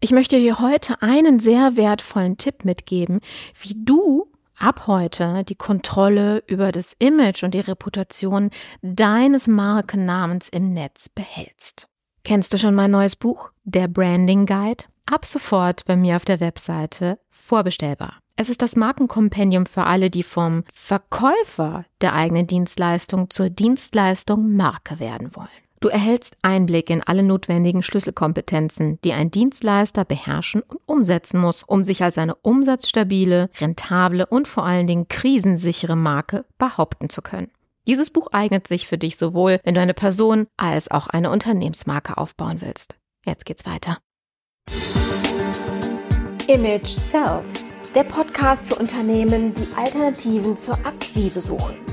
Ich möchte dir heute einen sehr wertvollen Tipp mitgeben, wie du ab heute die Kontrolle über das Image und die Reputation deines Markennamens im Netz behältst. Kennst du schon mein neues Buch, der Branding Guide? Ab sofort bei mir auf der Webseite vorbestellbar. Es ist das Markenkompendium für alle, die vom Verkäufer der eigenen Dienstleistung zur Dienstleistung Marke werden wollen. Du erhältst Einblick in alle notwendigen Schlüsselkompetenzen, die ein Dienstleister beherrschen und umsetzen muss, um sich als eine umsatzstabile, rentable und vor allen Dingen krisensichere Marke behaupten zu können. Dieses Buch eignet sich für dich sowohl, wenn du eine Person als auch eine Unternehmensmarke aufbauen willst. Jetzt geht's weiter. Image Sells der Podcast für Unternehmen, die Alternativen zur Akquise suchen.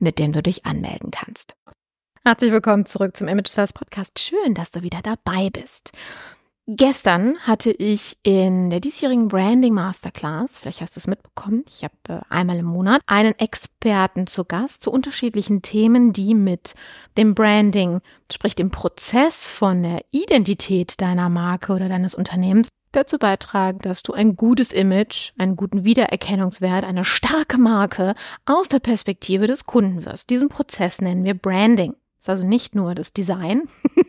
mit dem du dich anmelden kannst. Herzlich willkommen zurück zum Image Sales Podcast. Schön, dass du wieder dabei bist. Gestern hatte ich in der diesjährigen Branding Masterclass, vielleicht hast du es mitbekommen, ich habe äh, einmal im Monat einen Experten zu Gast zu unterschiedlichen Themen, die mit dem Branding, sprich dem Prozess von der Identität deiner Marke oder deines Unternehmens dazu beitragen, dass du ein gutes Image, einen guten Wiedererkennungswert, eine starke Marke aus der Perspektive des Kunden wirst. Diesen Prozess nennen wir Branding. Ist also nicht nur das Design,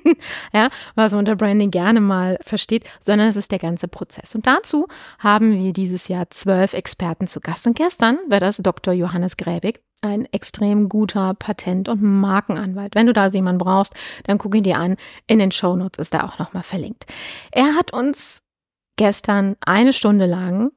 ja, was man unter Branding gerne mal versteht, sondern es ist der ganze Prozess. Und dazu haben wir dieses Jahr zwölf Experten zu Gast. Und gestern war das Dr. Johannes Gräbig, ein extrem guter Patent- und Markenanwalt. Wenn du da jemanden brauchst, dann guck ihn dir an. In den Shownotes ist er auch nochmal verlinkt. Er hat uns gestern eine Stunde lang,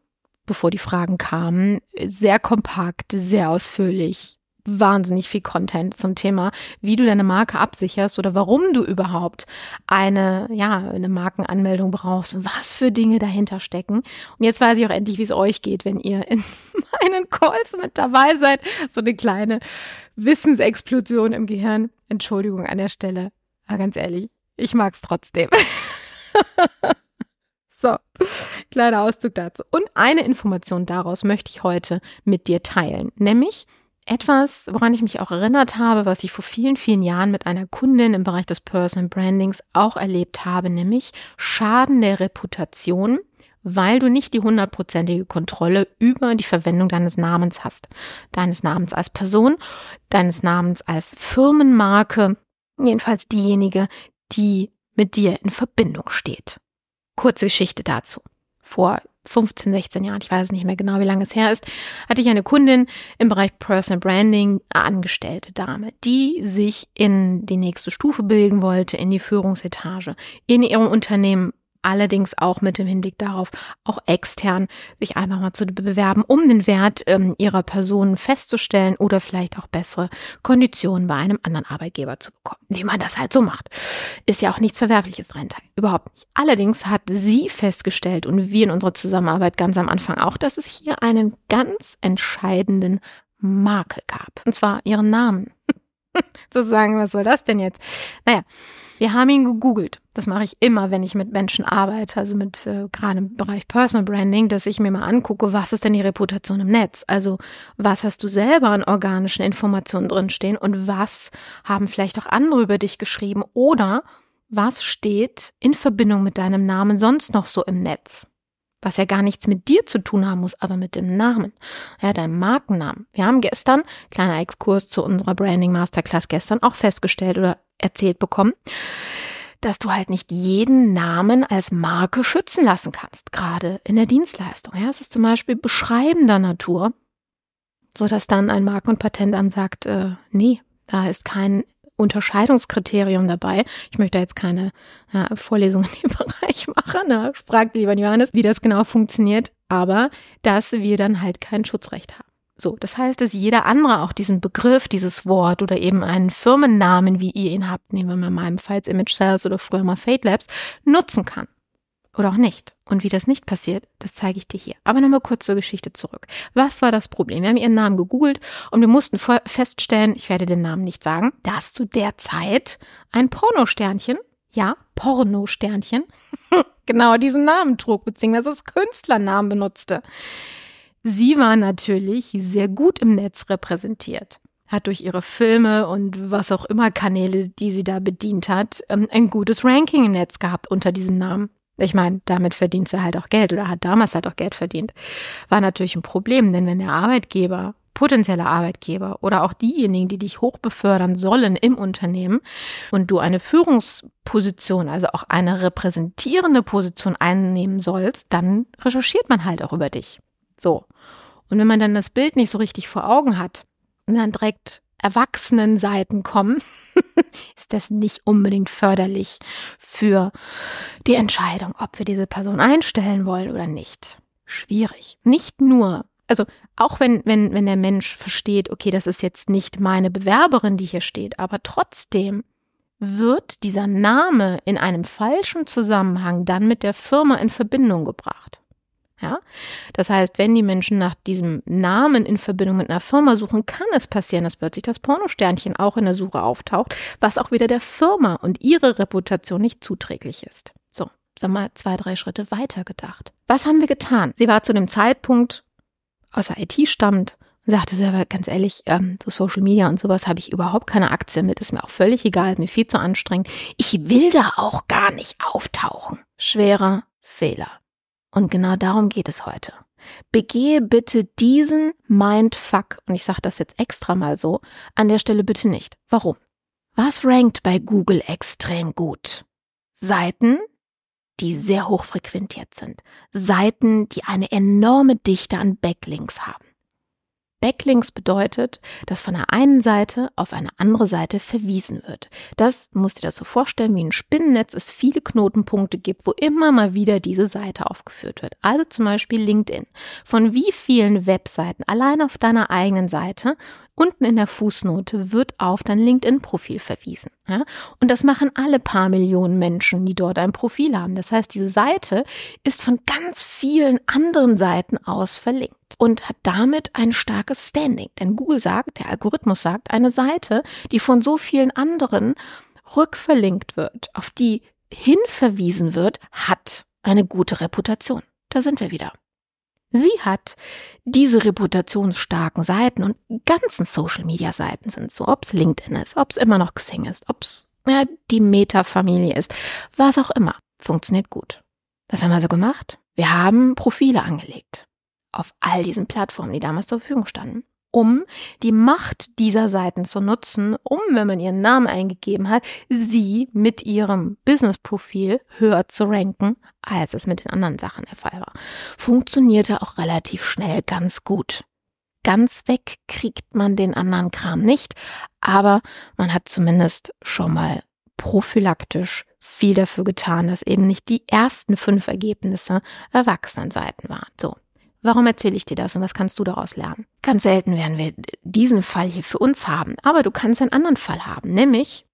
bevor die Fragen kamen, sehr kompakt, sehr ausführlich, wahnsinnig viel Content zum Thema, wie du deine Marke absicherst oder warum du überhaupt eine, ja, eine Markenanmeldung brauchst was für Dinge dahinter stecken. Und jetzt weiß ich auch endlich, wie es euch geht, wenn ihr in meinen Calls mit dabei seid. So eine kleine Wissensexplosion im Gehirn. Entschuldigung an der Stelle. Aber ganz ehrlich, ich mag's trotzdem. So, kleiner Auszug dazu. Und eine Information daraus möchte ich heute mit dir teilen, nämlich etwas, woran ich mich auch erinnert habe, was ich vor vielen, vielen Jahren mit einer Kundin im Bereich des Personal Brandings auch erlebt habe, nämlich Schaden der Reputation, weil du nicht die hundertprozentige Kontrolle über die Verwendung deines Namens hast. Deines Namens als Person, deines Namens als Firmenmarke, jedenfalls diejenige, die mit dir in Verbindung steht. Kurze Geschichte dazu. Vor 15, 16 Jahren, ich weiß nicht mehr genau, wie lange es her ist, hatte ich eine Kundin im Bereich Personal Branding, angestellte Dame, die sich in die nächste Stufe bilden wollte, in die Führungsetage, in ihrem Unternehmen allerdings auch mit dem Hinblick darauf, auch extern sich einfach mal zu bewerben, um den Wert ähm, ihrer Person festzustellen oder vielleicht auch bessere Konditionen bei einem anderen Arbeitgeber zu bekommen. Wie man das halt so macht. Ist ja auch nichts Verwerfliches drin, überhaupt nicht. Allerdings hat sie festgestellt und wir in unserer Zusammenarbeit ganz am Anfang auch, dass es hier einen ganz entscheidenden Makel gab. Und zwar ihren Namen. Zu sagen, was soll das denn jetzt? Naja, wir haben ihn gegoogelt. Das mache ich immer, wenn ich mit Menschen arbeite, also mit äh, gerade im Bereich Personal Branding, dass ich mir mal angucke, was ist denn die Reputation im Netz? Also was hast du selber an organischen Informationen drinstehen und was haben vielleicht auch andere über dich geschrieben oder was steht in Verbindung mit deinem Namen sonst noch so im Netz? Was ja gar nichts mit dir zu tun haben muss, aber mit dem Namen, ja, deinem Markennamen. Wir haben gestern, kleiner Exkurs zu unserer Branding Masterclass gestern auch festgestellt oder erzählt bekommen, dass du halt nicht jeden Namen als Marke schützen lassen kannst, gerade in der Dienstleistung. Ja, es ist zum Beispiel beschreibender Natur, so dass dann ein Marken- und Patentamt sagt, äh, nee, da ist kein Unterscheidungskriterium dabei. Ich möchte jetzt keine ja, Vorlesung in dem Bereich machen, ne? fragt lieber Johannes, wie das genau funktioniert, aber dass wir dann halt kein Schutzrecht haben. So, das heißt, dass jeder andere auch diesen Begriff, dieses Wort oder eben einen Firmennamen, wie ihr ihn habt, nehmen wir mal in meinem Fall Image Sales oder früher mal Fate Labs, nutzen kann oder auch nicht. Und wie das nicht passiert, das zeige ich dir hier. Aber nochmal kurz zur Geschichte zurück. Was war das Problem? Wir haben ihren Namen gegoogelt und wir mussten feststellen, ich werde den Namen nicht sagen, dass zu der Zeit ein Pornosternchen, ja, Pornosternchen, genau diesen Namen trug, beziehungsweise das Künstlernamen benutzte. Sie war natürlich sehr gut im Netz repräsentiert hat durch ihre Filme und was auch immer Kanäle, die sie da bedient hat, ähm, ein gutes Ranking im Netz gehabt unter diesem Namen. Ich meine, damit verdient sie halt auch Geld oder hat damals halt auch Geld verdient. War natürlich ein Problem, denn wenn der Arbeitgeber, potenzielle Arbeitgeber oder auch diejenigen, die dich hochbefördern sollen im Unternehmen und du eine Führungsposition, also auch eine repräsentierende Position einnehmen sollst, dann recherchiert man halt auch über dich. So. Und wenn man dann das Bild nicht so richtig vor Augen hat und dann direkt Erwachsenenseiten kommen, ist das nicht unbedingt förderlich für die Entscheidung, ob wir diese Person einstellen wollen oder nicht. Schwierig. Nicht nur, also auch wenn, wenn, wenn der Mensch versteht, okay, das ist jetzt nicht meine Bewerberin, die hier steht, aber trotzdem wird dieser Name in einem falschen Zusammenhang dann mit der Firma in Verbindung gebracht. Ja? Das heißt, wenn die Menschen nach diesem Namen in Verbindung mit einer Firma suchen, kann es passieren, dass plötzlich das Pornosternchen auch in der Suche auftaucht, was auch wieder der Firma und ihre Reputation nicht zuträglich ist. So, sag mal, zwei, drei Schritte weiter gedacht. Was haben wir getan? Sie war zu dem Zeitpunkt aus der IT stammt und sagte selber ganz ehrlich, ähm, so Social Media und sowas habe ich überhaupt keine Aktien mit, ist mir auch völlig egal, ist mir viel zu anstrengend. Ich will da auch gar nicht auftauchen. Schwerer Fehler. Und genau darum geht es heute. Begehe bitte diesen Mindfuck, und ich sage das jetzt extra mal so, an der Stelle bitte nicht. Warum? Was rankt bei Google extrem gut? Seiten, die sehr hoch frequentiert sind. Seiten, die eine enorme Dichte an Backlinks haben. Backlinks bedeutet, dass von der einen Seite auf eine andere Seite verwiesen wird. Das musst du dir das so vorstellen, wie ein Spinnennetz es viele Knotenpunkte gibt, wo immer mal wieder diese Seite aufgeführt wird. Also zum Beispiel LinkedIn. Von wie vielen Webseiten allein auf deiner eigenen Seite Unten in der Fußnote wird auf dein LinkedIn-Profil verwiesen. Ja? Und das machen alle paar Millionen Menschen, die dort ein Profil haben. Das heißt, diese Seite ist von ganz vielen anderen Seiten aus verlinkt und hat damit ein starkes Standing. Denn Google sagt, der Algorithmus sagt, eine Seite, die von so vielen anderen rückverlinkt wird, auf die hinverwiesen wird, hat eine gute Reputation. Da sind wir wieder. Sie hat diese reputationsstarken Seiten und ganzen Social-Media-Seiten sind so, ob es LinkedIn ist, ob es immer noch Xing ist, ob es ja, die Meta-Familie ist, was auch immer, funktioniert gut. Was haben wir so gemacht? Wir haben Profile angelegt auf all diesen Plattformen, die damals zur Verfügung standen um die Macht dieser Seiten zu nutzen, um, wenn man ihren Namen eingegeben hat, sie mit ihrem Business-Profil höher zu ranken, als es mit den anderen Sachen der Fall war. Funktionierte auch relativ schnell ganz gut. Ganz weg kriegt man den anderen Kram nicht, aber man hat zumindest schon mal prophylaktisch viel dafür getan, dass eben nicht die ersten fünf Ergebnisse Erwachsenenseiten waren. So. Warum erzähle ich dir das und was kannst du daraus lernen? Ganz selten werden wir diesen Fall hier für uns haben, aber du kannst einen anderen Fall haben, nämlich,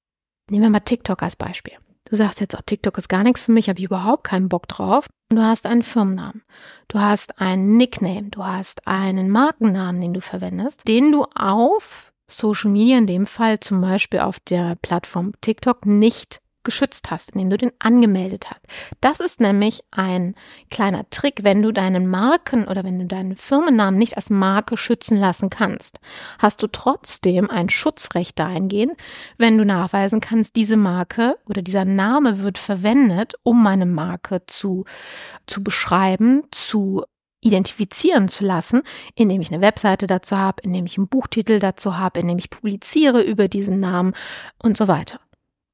nehmen wir mal TikTok als Beispiel. Du sagst jetzt, oh, TikTok ist gar nichts für mich, habe ich überhaupt keinen Bock drauf. Du hast einen Firmennamen, du hast einen Nickname, du hast einen Markennamen, den du verwendest, den du auf Social Media, in dem Fall zum Beispiel auf der Plattform TikTok, nicht geschützt hast, indem du den angemeldet hast. Das ist nämlich ein kleiner Trick, wenn du deinen Marken oder wenn du deinen Firmennamen nicht als Marke schützen lassen kannst, hast du trotzdem ein Schutzrecht dahingehend, wenn du nachweisen kannst, diese Marke oder dieser Name wird verwendet, um meine Marke zu, zu beschreiben, zu identifizieren zu lassen, indem ich eine Webseite dazu habe, indem ich einen Buchtitel dazu habe, indem ich publiziere über diesen Namen und so weiter.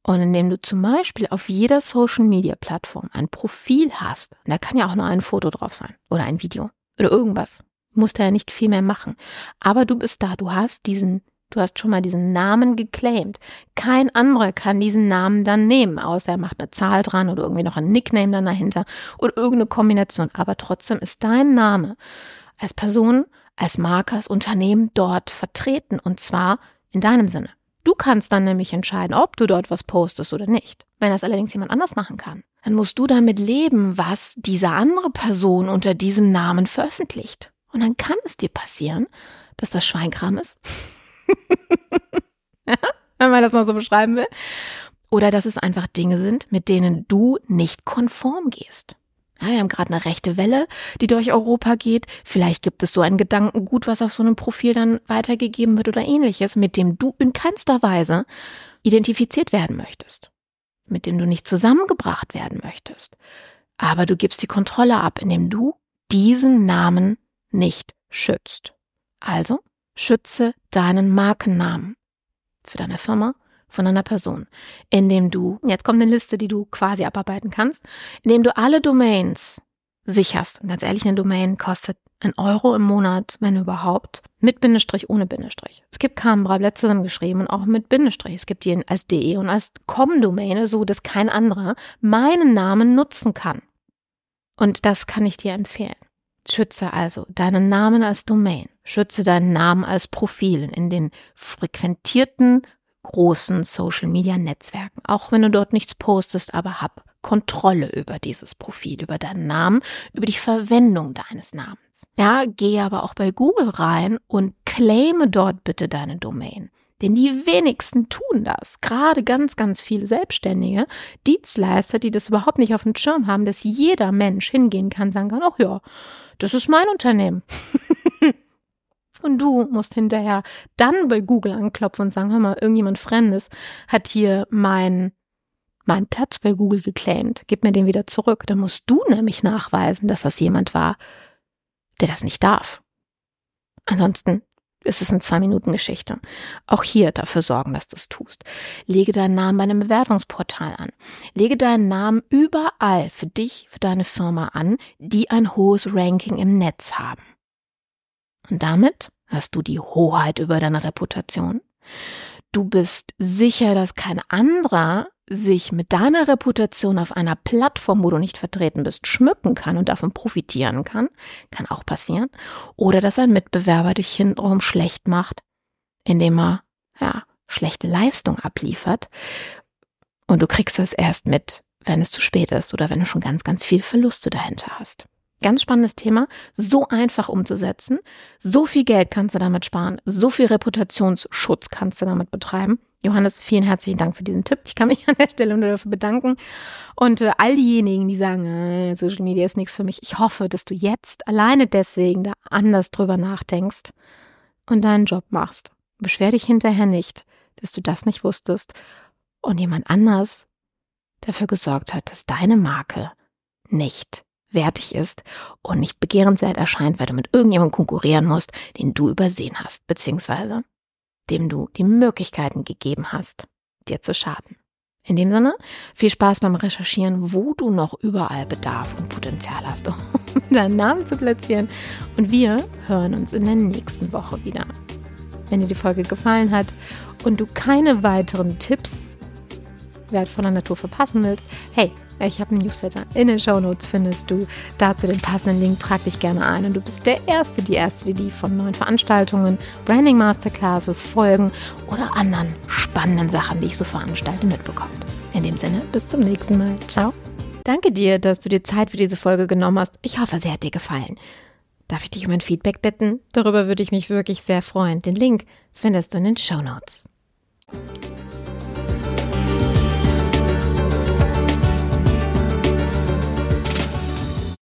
Und indem du zum Beispiel auf jeder Social-Media-Plattform ein Profil hast, da kann ja auch nur ein Foto drauf sein oder ein Video oder irgendwas, musst du ja nicht viel mehr machen. Aber du bist da, du hast diesen, du hast schon mal diesen Namen geclaimed. Kein anderer kann diesen Namen dann nehmen, außer er macht eine Zahl dran oder irgendwie noch ein Nickname dann dahinter oder irgendeine Kombination. Aber trotzdem ist dein Name als Person, als Marke, als Unternehmen dort vertreten und zwar in deinem Sinne. Du kannst dann nämlich entscheiden, ob du dort was postest oder nicht. Wenn das allerdings jemand anders machen kann, dann musst du damit leben, was diese andere Person unter diesem Namen veröffentlicht. Und dann kann es dir passieren, dass das Schweinkram ist. Wenn man das mal so beschreiben will. Oder dass es einfach Dinge sind, mit denen du nicht konform gehst. Ja, wir haben gerade eine rechte Welle, die durch Europa geht. Vielleicht gibt es so ein Gedankengut, was auf so einem Profil dann weitergegeben wird oder ähnliches, mit dem du in keinster Weise identifiziert werden möchtest, mit dem du nicht zusammengebracht werden möchtest. Aber du gibst die Kontrolle ab, indem du diesen Namen nicht schützt. Also schütze deinen Markennamen für deine Firma, von einer Person, indem du, jetzt kommt eine Liste, die du quasi abarbeiten kannst, indem du alle Domains sicherst. Und ganz ehrlich, eine Domain kostet ein Euro im Monat, wenn überhaupt, mit Bindestrich, ohne Bindestrich. Es gibt Canberra, letzterem geschrieben und auch mit Bindestrich. Es gibt die als de und als com-Domäne, so dass kein anderer meinen Namen nutzen kann. Und das kann ich dir empfehlen. Schütze also deinen Namen als Domain. Schütze deinen Namen als Profil in den frequentierten großen Social-Media-Netzwerken. Auch wenn du dort nichts postest, aber hab Kontrolle über dieses Profil, über deinen Namen, über die Verwendung deines Namens. Ja, geh aber auch bei Google rein und claime dort bitte deine Domain. Denn die wenigsten tun das. Gerade ganz, ganz viele Selbstständige, Dienstleister, die das überhaupt nicht auf dem Schirm haben, dass jeder Mensch hingehen kann, sagen kann, ach ja, das ist mein Unternehmen. Und du musst hinterher dann bei Google anklopfen und sagen, hör mal, irgendjemand Fremdes hat hier meinen mein Platz bei Google geclaimed, gib mir den wieder zurück. Dann musst du nämlich nachweisen, dass das jemand war, der das nicht darf. Ansonsten ist es eine Zwei-Minuten-Geschichte. Auch hier dafür sorgen, dass du es tust. Lege deinen Namen bei einem Bewertungsportal an. Lege deinen Namen überall für dich, für deine Firma an, die ein hohes Ranking im Netz haben. Und damit hast du die Hoheit über deine Reputation. Du bist sicher, dass kein anderer sich mit deiner Reputation auf einer Plattform, wo du nicht vertreten bist, schmücken kann und davon profitieren kann. Kann auch passieren. Oder dass ein Mitbewerber dich hintenrum schlecht macht, indem er, ja, schlechte Leistung abliefert. Und du kriegst es erst mit, wenn es zu spät ist oder wenn du schon ganz, ganz viel Verluste dahinter hast. Ganz spannendes Thema, so einfach umzusetzen. So viel Geld kannst du damit sparen, so viel Reputationsschutz kannst du damit betreiben. Johannes, vielen herzlichen Dank für diesen Tipp. Ich kann mich an der Stelle nur dafür bedanken. Und äh, all diejenigen, die sagen, äh, Social Media ist nichts für mich, ich hoffe, dass du jetzt alleine deswegen da anders drüber nachdenkst und deinen Job machst. Beschwer dich hinterher nicht, dass du das nicht wusstest und jemand anders dafür gesorgt hat, dass deine Marke nicht wertig ist und nicht begehrenswert erscheint, weil du mit irgendjemandem konkurrieren musst, den du übersehen hast, beziehungsweise dem du die Möglichkeiten gegeben hast, dir zu schaden. In dem Sinne, viel Spaß beim Recherchieren, wo du noch überall Bedarf und Potenzial hast, um deinen Namen zu platzieren. Und wir hören uns in der nächsten Woche wieder. Wenn dir die Folge gefallen hat und du keine weiteren Tipps wertvoller Natur verpassen willst, hey, ich habe einen Newsletter. In den Show Notes findest du dazu den passenden Link. Trag dich gerne ein und du bist der Erste, die Erste, die von neuen Veranstaltungen, Branding Masterclasses, Folgen oder anderen spannenden Sachen, die ich so veranstalte, mitbekommt. In dem Sinne, bis zum nächsten Mal. Ciao. Danke dir, dass du dir Zeit für diese Folge genommen hast. Ich hoffe, sie hat dir gefallen. Darf ich dich um ein Feedback bitten? Darüber würde ich mich wirklich sehr freuen. Den Link findest du in den Show Notes.